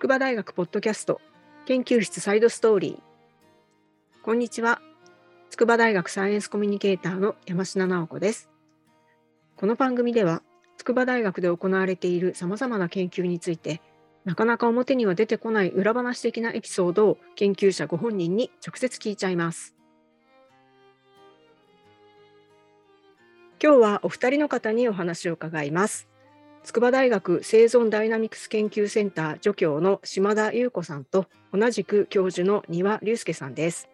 筑波大学ポッドキャスト研究室サイドストーリー。こんにちは。筑波大学サイエンスコミュニケーターの山科直子です。この番組では筑波大学で行われているさまざまな研究についてなかなか表には出てこない裏話的なエピソードを研究者ご本人に直接聞いちゃいます。今日はお二人の方にお話を伺います。筑波大学生存ダイナミクス研究センター助教の島田優子さんと同じく教授の丹羽隆介さんです。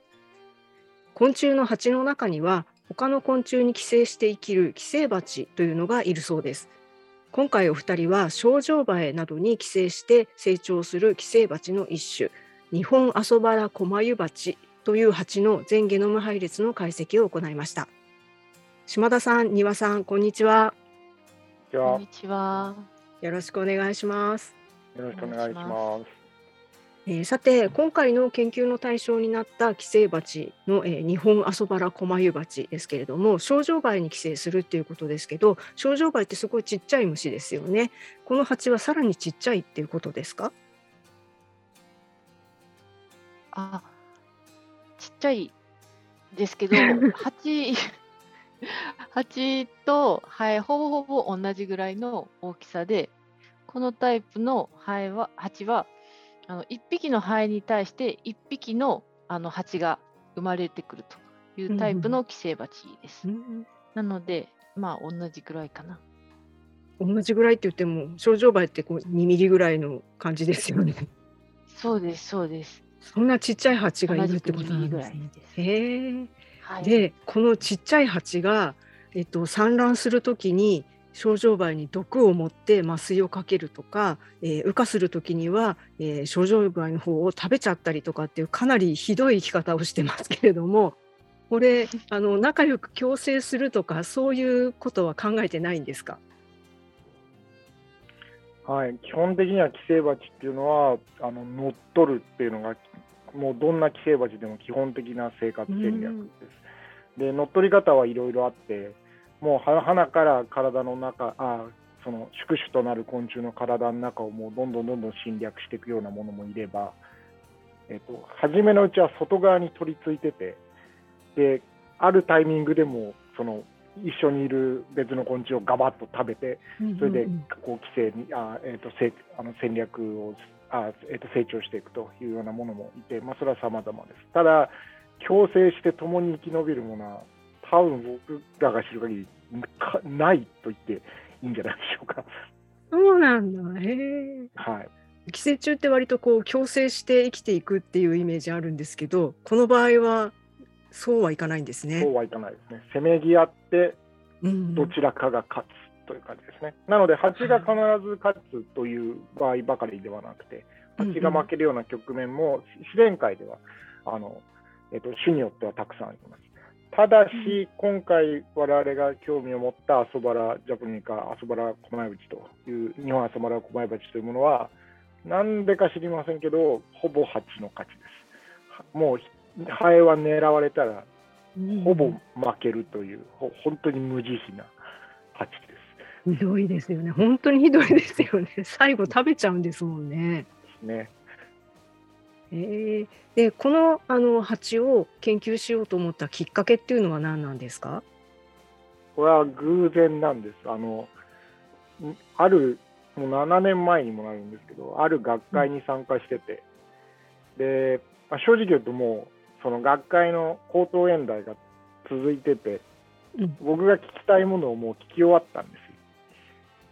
昆虫の蜂の中には他の昆虫に寄生して生きる寄生蜂というのがいるそうです。今回お二人は症状バエなどに寄生して成長する寄生蜂の一種日本アソバラコマユバチという蜂の全ゲノム配列の解析を行いました。島田さん、丹羽さん、こんにちは。こんにちは。よろしくお願いします。よろしくお願いします。えー、さて今回の研究の対象になった寄生蜂の、えー、日本アソバラコマユバチですけれども症状梅に寄生するっていうことですけど症状梅ってすごいちっちゃい虫ですよねこの蜂はさらにちっちゃいっていうことですか？あちっちゃいですけど 蜂蜂とハエほぼほぼ同じぐらいの大きさでこのタイプのハエは蜂はあの1匹のハエに対して1匹のあの蜂が生まれてくるというタイプの寄生蜂です。うん、なのでまあ同じぐらいかな。同じぐらいって言っても症状梅ってこう2ミリぐらいの感じですよね。そうですそうです。そんなちっちゃい蜂がいるってことなんですね。へえ。はい、でこのちっちゃい蜂が、えっと、産卵する時に症状梅に毒を持って麻酔をかけるとか、えー、羽化する時には、えー、症状梅の方を食べちゃったりとかっていうかなりひどい生き方をしてますけれどもこれあの仲良く共生するとかそういうことは考えてないんですか？はい、基本的には寄生蜂っていうのはあの乗っ取るっていうのがもうどんな寄生蜂でも基本的な生活戦略です。で乗っ取り方はいろいろあってもう花から体の中あその宿主となる昆虫の体の中をもうどんどんどんどん侵略していくようなものもいれば、えっと、初めのうちは外側に取り付いててであるタイミングでもその一緒にいる別の昆虫をガバッと食べてそれでこう寄生にあ、えー、とせあの戦略をあ、えー、と成長していくというようなものもいて、まあ、それは様々です。ただ共生して共に生き延びるものは多分僕らが知る限りないと言っていいんじゃないでしょうか。そうなんだ。へえ。はい。寄生虫って割とこう共生して生きていくっていうイメージあるんですけど、この場合はそうはいかないんですね。そうはいかないですね。せめぎ合ってどちらかが勝つという感じですね。うん、なので蜂が必ず勝つという場合ばかりではなくて、蜂が負けるような局面も自然界ではあのえっと種によってはたくさんあります。ただし、今回、我々が興味を持ったアソバラジャポニカ、アソバラコマイブチという、日本アソバラコマイバチというものは、なんでか知りませんけど、ほぼ蜂の勝ちです。もう、ハエは狙われたら、ほぼ負けるという、本当に無慈悲な蜂です。ひどいですよね。本当にひどいですよね。最後食べちゃうんですもんね。ね。えー、でこのあの蜂を研究しようと思ったきっかけっていうのは何なんですか？これは偶然なんです。あのあるもう7年前にもなるんですけどある学会に参加してて、うん、で、まあ、正直言うともうその学会の口頭演題が続いてて、うん、僕が聞きたいものをもう聞き終わったんです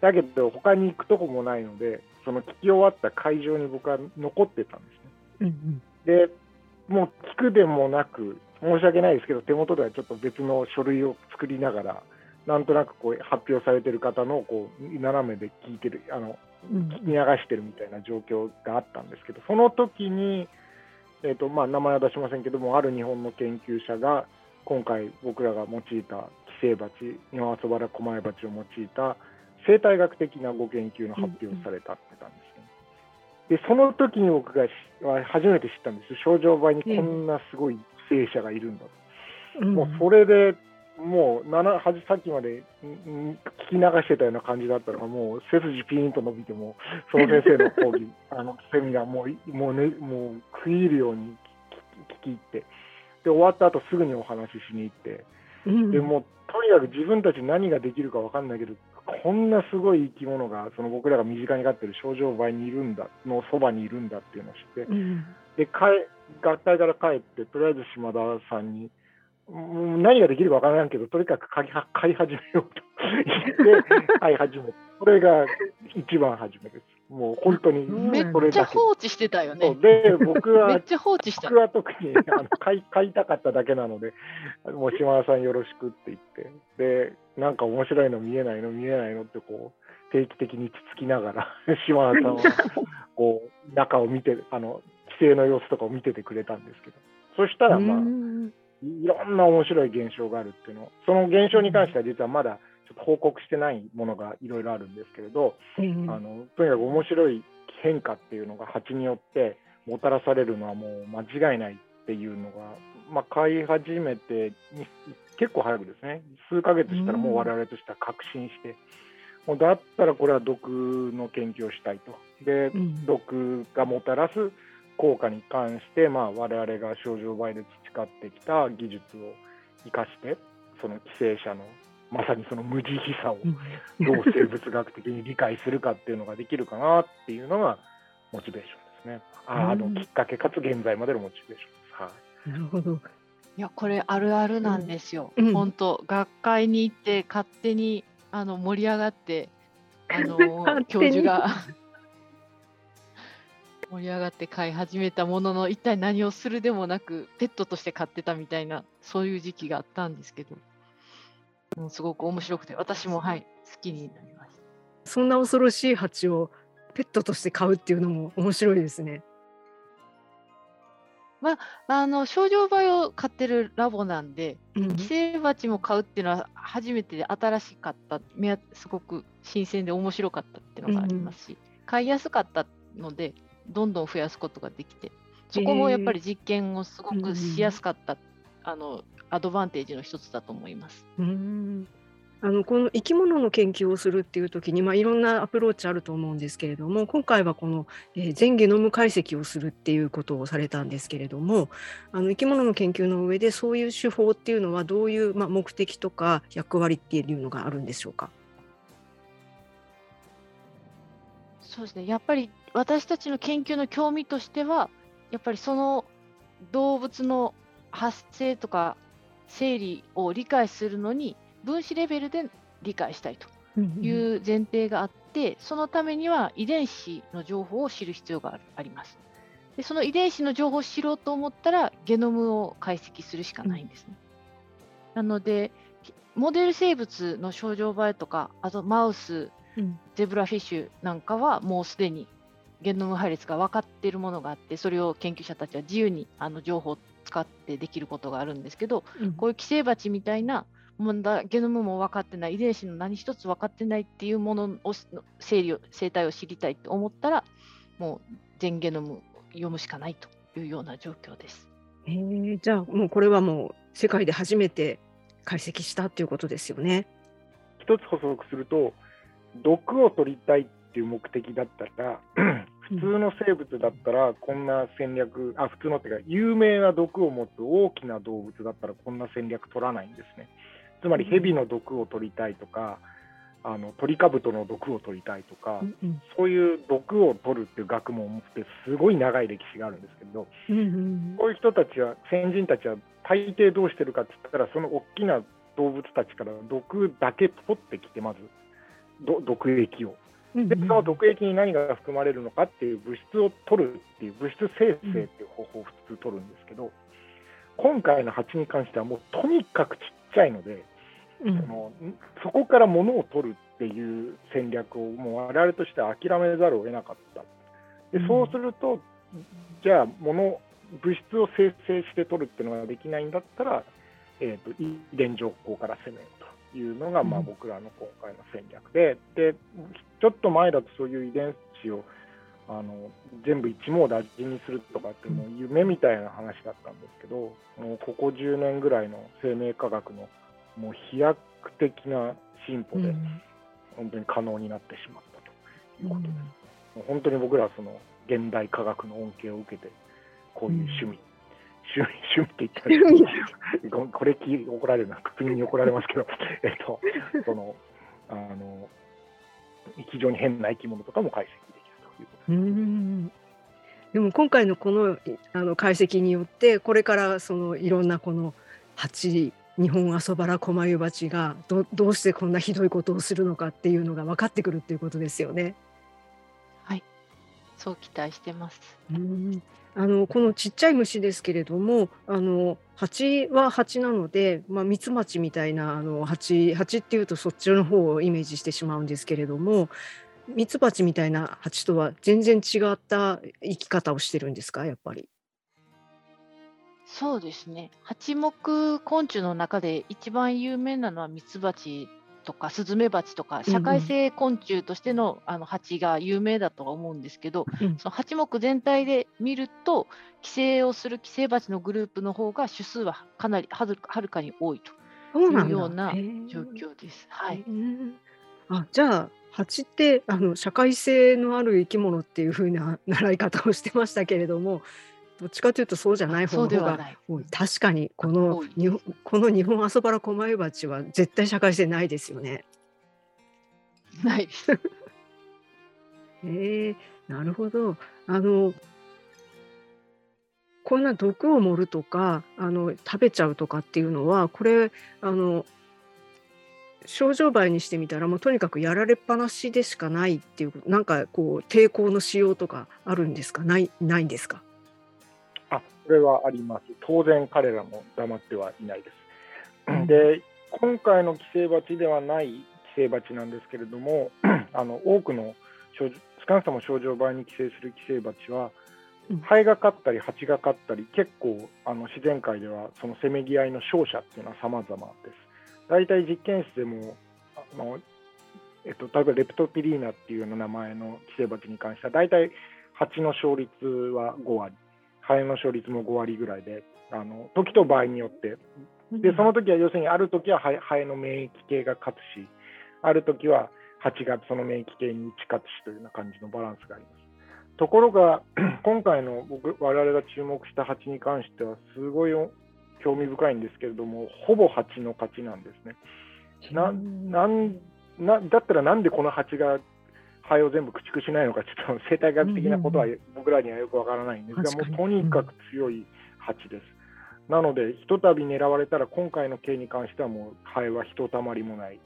だけど他に行くとこもないのでその聞き終わった会場に僕は残ってたんですうんうん、でもう聞くでもなく申し訳ないですけど手元ではちょっと別の書類を作りながらなんとなくこう発表されてる方のこう斜めで聞いてるあの聞き流してるみたいな状況があったんですけどその時に、えーとまあ、名前は出しませんけどもある日本の研究者が今回僕らが用いた寄生蜂日本アソバラコマエバチを用いた生態学的なご研究の発表をされたってたんですでその時に僕が初めて知ったんです。症状倍にこんなすごい犠牲者がいるんだ、うん、もうそれでもう7はさっきまで聞き流してたような感じだったのが、もう背筋ピーンと伸びても、その先生の講義、あのセミナーもう、もうね、もう食い入るように聞き入って、で、終わった後すぐにお話ししに行って、うん。でもうとにかく自分たち何ができるか分かんないけど、こんなすごい生き物が、その僕らが身近に飼ってる症状倍にいるんだ、のそばにいるんだっていうのを知って、うんで、学会から帰って、とりあえず島田さんに、何ができるか分からないけど、とにかく飼いは飼い始めようと 言って、飼い始めた。それが一番初めです。もう本当にうんめっちゃ。放置してたよね。で、僕 めはっちゃ放置した僕。は特にあの買い 買いたかっただけなので、もう島田さんよろしくって言って、で、なんか面白いの見えないの見えないのってこう、定期的につつきながら、島田さんはこう、中を見て、あの、規制の様子とかを見ててくれたんですけど、そしたらまあ、うんいろんな面白い現象があるっていうのを、その現象に関しては実はまだちょっと報告してないものがいろいろあるんですけれど、うんあのとにかく面白い変化っていうのが蜂によってもたらされるのはもう間違いないっていうのが、まあ、飼い始めてに結構早くですね。数ヶ月したらもう我々としては確信して、もうだったらこれは毒の研究をしたいと。でうん。毒がもたらす効果に関して、まあ、我々が症状倍で培ってきた技術を生かしてその寄生者のまさにその無慈悲さをうんどう生物学的に理解するかっていうのができるかなっていうのがモチベーションですね。ああのうんきっかけかつ現在までのモチベーションです。はい。なるほど。いや、これあるあるなんですよ。うん本当、学会に行って勝手にあの盛り上がって、あの 教授が 盛り上がって飼い始めたものの、一体何をするでもなく、ペットとして飼ってたみたいな、そういう時期があったんですけど、もうすごく面白くて、私もはい、好きになりました。そんな恐ろしい蜂をペットとして飼うっていうのも面白いですね。あの症状培を飼ってるラボなんで、うん寄生蜂も飼うっていうのは初めてで新しかった、すごく新鮮で面白かったっていうのがありますし、飼いやすかったので、どんどん増やすことができて、そこもやっぱり実験をすごくしやすかった、あのアドバンテージの一つだと思います。うんあのこの生き物の研究をするっていう時に、まあ、いろんなアプローチあると思うんですけれども今回はこの、えー全ゲノム解析をするっていうことをされたんですけれどもあの生き物の研究の上でそういう手法っていうのはどういう、まあ、目的とか役割っていうのがあるんでしょうか？そうですね、やっぱり私たちの研究の興味としては、やっぱりその動物の発生とか生理を理解するのに、分子レベルで理解したいというんう前提があって、そのためには遺伝子の情報を知る必要があります。でその遺伝子の情報を知ろうと思ったら、ゲノムを解析するしかないんですね。なので、モデル生物の症状映えとか、あとマウス、うんゼブラフィッシュなんかはもうすでにゲノム配列が分かっているものがあって、それを研究者たちは自由にあの情報を使ってできることがあるんですけど、うんこういう寄生蜂みたいな、問題ゲノムも分かってない、遺伝子の何一つ分かってないっていうものをの生理を生態を知りたいと思ったら、もう全ゲノムを読むしかないというような状況です。へーじゃあもうこれはもう世界で初めて解析したっていうことですよね。一つ補足すると、毒を取りたいっていう目的だったら、普通の生物だったらこんな戦略、あ普通のっていうか、有名な毒を持つ大きな動物だったらこんな戦略取らないんですね。つまり、蛇の毒を取りたいとか、あのトリカブトの毒を取りたいとか、うんうんそういう毒を取るっていう学問を持って、すごい長い歴史があるんですけど、うんうんこういう人たちは、先人たちは大抵どうしてるかって言ったら、その大きな動物たちから毒だけ取ってきて、まず、ど毒液を。うんで、その毒液に何が含まれるのかっていう物質を取るっていう、物質生成っていう方法を普通取るんですけど、今回の蜂に関してはもうとにかくちっちゃいので、うん。そのそこから物を取るっていう戦略をもう我々としては諦めざるを得なかった。でそうすると、じゃあ物、物質を生成して取るっていうのができないんだったら、えー、と遺伝情報から攻めるというのが、まあ、うん。僕らの今回の戦略でで、ちょっと前だとそういう遺伝子をあの全部一網打尽にするとかっていう夢みたいな話だったんですけど、もうここ10年ぐらいの生命科学のもう飛躍的な進歩で、うん。本当に可能になってしまったということです。うん。本当に僕らはその現代科学の恩恵を受けて、こういう趣味、趣味趣味って言ったらこれ聞い怒られるな、国に怒られますけど、えっと、その、あの、非常に変な生き物とかも解析できるということうです。んでも今回のこのいあの解析によってこれからそのいろんなこの蜂日本アソバラコマユバチがどどうしてこんなひどいことをするのかっていうのが分かってくるっていうことですよね。はい。そう期待してます。うんあのこのちっちゃい虫ですけれどもあの蜂は蜂なので、まあ、ミツバチみたいなあの蜂蜂っていうとそっちの方をイメージしてしまうんですけれどもミツバチみたいな蜂とは全然違った生き方をしてるんですか？やっぱり。そうですね。八目昆虫の中で一番有名なのはミツバチとかスズメバチとか社会性昆虫としてのあの蜂が有名だとは思うんですけど、うん。その八目全体で見ると寄生をする寄生バチのグループの方が種数はかなりはるはるかに多いというような状況です。はい。うんあじゃあ蜂ってあの社会性のある生き物っていう風な習い方をしてましたけれどもどっちかというとそうじゃない方が。多い確かにこの日本この日本アソバラコマユバチは絶対社会性ないですよね。ない えなるほど。あのこんな毒を盛るとかあの食べちゃうとかっていうのはこれあの症状媒にしてみたらもうとにかくやられっぱなしでしかないっていうなんかこう抵抗のしようとかあるんですか？ないないんですか？あ、それはあります。当然彼らも黙ってはいないです。うんで、今回の寄生バチではない寄生バチなんですけれども、あの多くの少なくとも症状媒に寄生する寄生バチはうん、ハエが飼ったり蜂が飼ったり、結構あの自然界ではそのせめぎ合いの勝者っていうのは様々です。大体実験室でもあの、えっと、例えばレプトピリーナっていうような名前の寄生バチに関しては、大体蜂の勝率は5割、ハエの勝率も5割ぐらいで、あの時と場合によってでその時は要するにある時はハエの免疫系が勝つし、ある時は蜂がその免疫系に打ち勝つしというような感じのバランスがあります。ところが、今回の僕我々が注目した蜂に関しては、すごい興味深いんですけれども、ほぼ蜂の勝ちなんですね。ななんなだったらなんでこの蜂がハエを全部駆逐しないのか、ちょっと生態学的なことはうん僕らにはよくわからないんですが、もうとにかく強い蜂です。なので、ひとたび狙われたら、今回の件に関してはもうハエはひとたまりもない。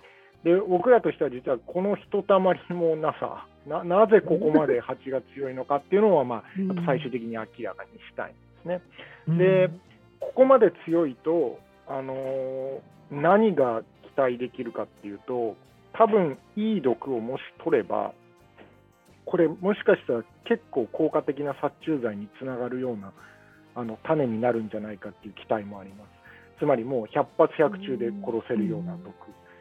で、僕らとしては実はこのひとたまりもなさ、ななぜここまで 蜂が強いのかっていうのは、まあ、やっぱ最終的に明らかにしたいんですね。で、ここまで強いと、あのー何が期待できるかっていうと、多分いい毒をもし取れば、これ、もしかしたら結構効果的な殺虫剤につながるようなあの種になるんじゃないかっていう期待もあります。つまりもう100発100中で殺せるような毒。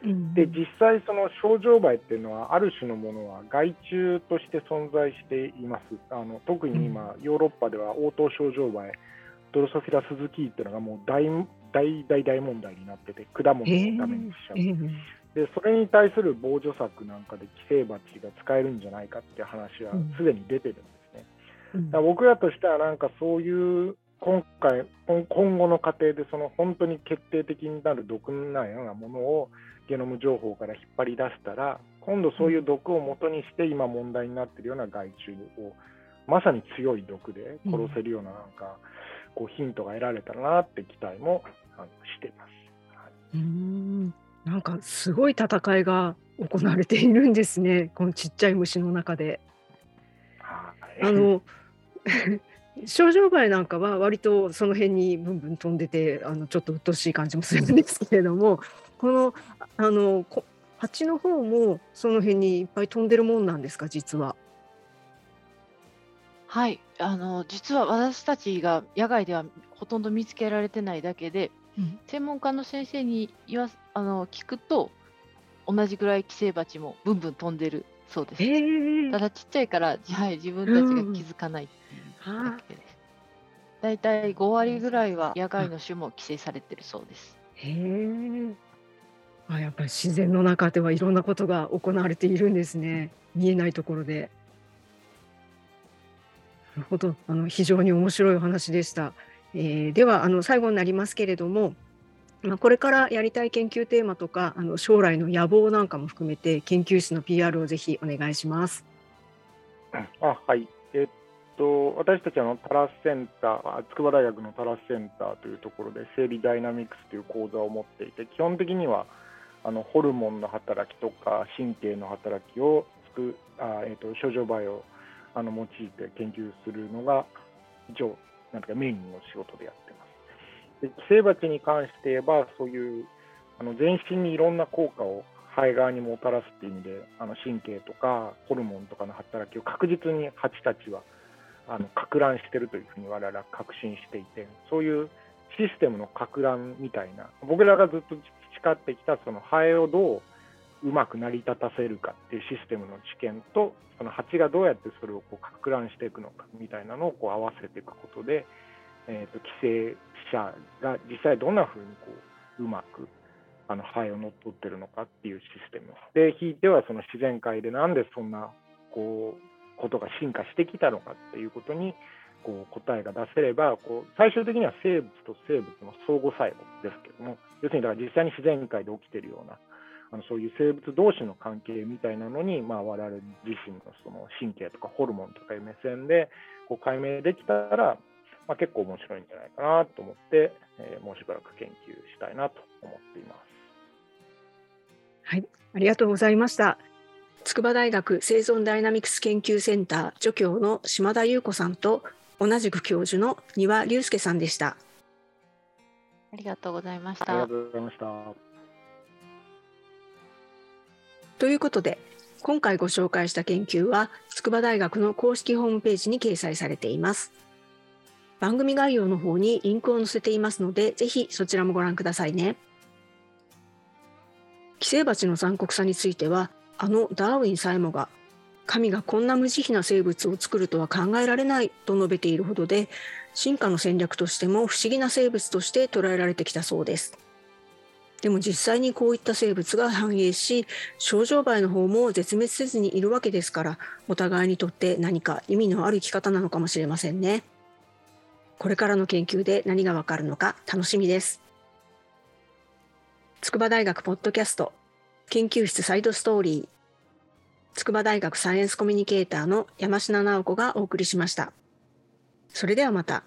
うんで実際、その症状媒っていうのは、ある種のものは害虫として存在しています。あの特に今、ヨーロッパでは応答症状媒、ドロソフィラスズキーっていうのがもう大大大大問題になってて、果物をダメにしちゃう。ええでそれに対する防除策なんかで寄生バチが使えるんじゃないかっていう話はうんすでに出てるんですね。うんだ僕らとしてはなんかそういう今回今今後の過程でその本当に決定的になる毒なようなものをゲノム情報から引っ張り出したら今度そういう毒を元にして今問題になっているような害虫をまさに強い毒で殺せるようななんかこうヒントが得られたらなって期待もしています。はいうーんなんかすごい戦いが行われているんですね このちっちゃい虫の中で。はいあの症状媒なんかは割とその辺にブンブン飛んでてあのちょっと鬱陶しい感じもするんですけれどもこのあのこ蜂の方もその辺にいっぱい飛んでるもんなんですか実は。はい、あの実は私たちが野外ではほとんど見つけられてないだけで、うん専門家の先生に言わすあの聞くと同じぐらい寄生バチもブンブン飛んでるそうです。へえただちっちゃいから、はい、自分たちが気づかないだけです。だいたい5割ぐらいは野外の種も規制されてるそうです。へえあやっぱり自然の中ではいろんなことが行われているんですね。見えないところで。なるほど、あの非常に面白いお話でした。えー、ではあの最後になりますけれども、まあ、これからやりたい研究テーマとかあの将来の野望なんかも含めて研究室の PR をぜひお願いします。あはい、えっと私たちのタラスセンター筑波大学のタラスセンターというところで生理ダイナミクスという講座を持っていて基本的にはあのホルモンの働きとか神経の働きをつくあ、えっと症状バイオあの用いて研究するのが一応なんかメインの仕事でやってます。で寄生蜂に関して言えばそういうあの全身にいろんな効果を肺側にもたらすっていう意味であの神経とかホルモンとかの働きを確実に蜂たちはあのか乱してるというふうに我々は確信していてそういうシステムのか乱みたいな僕らがずっと培ってきたそのハエをどううまく成り立たせるかっていうシステムの知見とその蜂がどうやってそれをこうか乱していくのかみたいなのをこう合わせていくことで、えーと、寄生者が実際どんなふうにこううまくあのハエを乗っ取ってるのかっていうシステム。でひいてはその自然界でなんでそんなこうことが進化してきたのかっていうことにこう答えが出せればこう最終的には生物と生物の相互作用ですけども要するにだから実際に自然界で起きてるようなあのそういう生物同士の関係みたいなのに、まあ、我々自身のその神経とかホルモンとかいう目線でこう解明できたら、まあ、結構面白いんじゃないかなと思って、えー、もうしばらく研究したいなと思っています。はい、ありがとうございました。筑波大学生存ダイナミクス研究センター助教の島田優子さんと同じく教授の丹羽隆介さんでした。ありがとうございました。ありがとうございました。ということで今回ご紹介した研究は筑波大学の公式ホームページに掲載されています。番組概要の方にリンクを載せていますので、ぜひそちらもご覧くださいね。寄生蜂の残酷さについては、あのダーウィンさえもが、神がこんな無慈悲な生物を作るとは考えられないと述べているほどで、進化の戦略としても不思議な生物として捉えられてきたそうです。でも実際にこういった生物が繁栄し症状媒の方も絶滅せずにいるわけですからお互いにとって何か意味のある生き方なのかもしれませんね。これからの研究で何がわかるのか楽しみです。筑波大学ポッドキャスト研究室サイドストーリー筑波大学サイエンスコミュニケーターの山科直子がお送りしました。それではまた。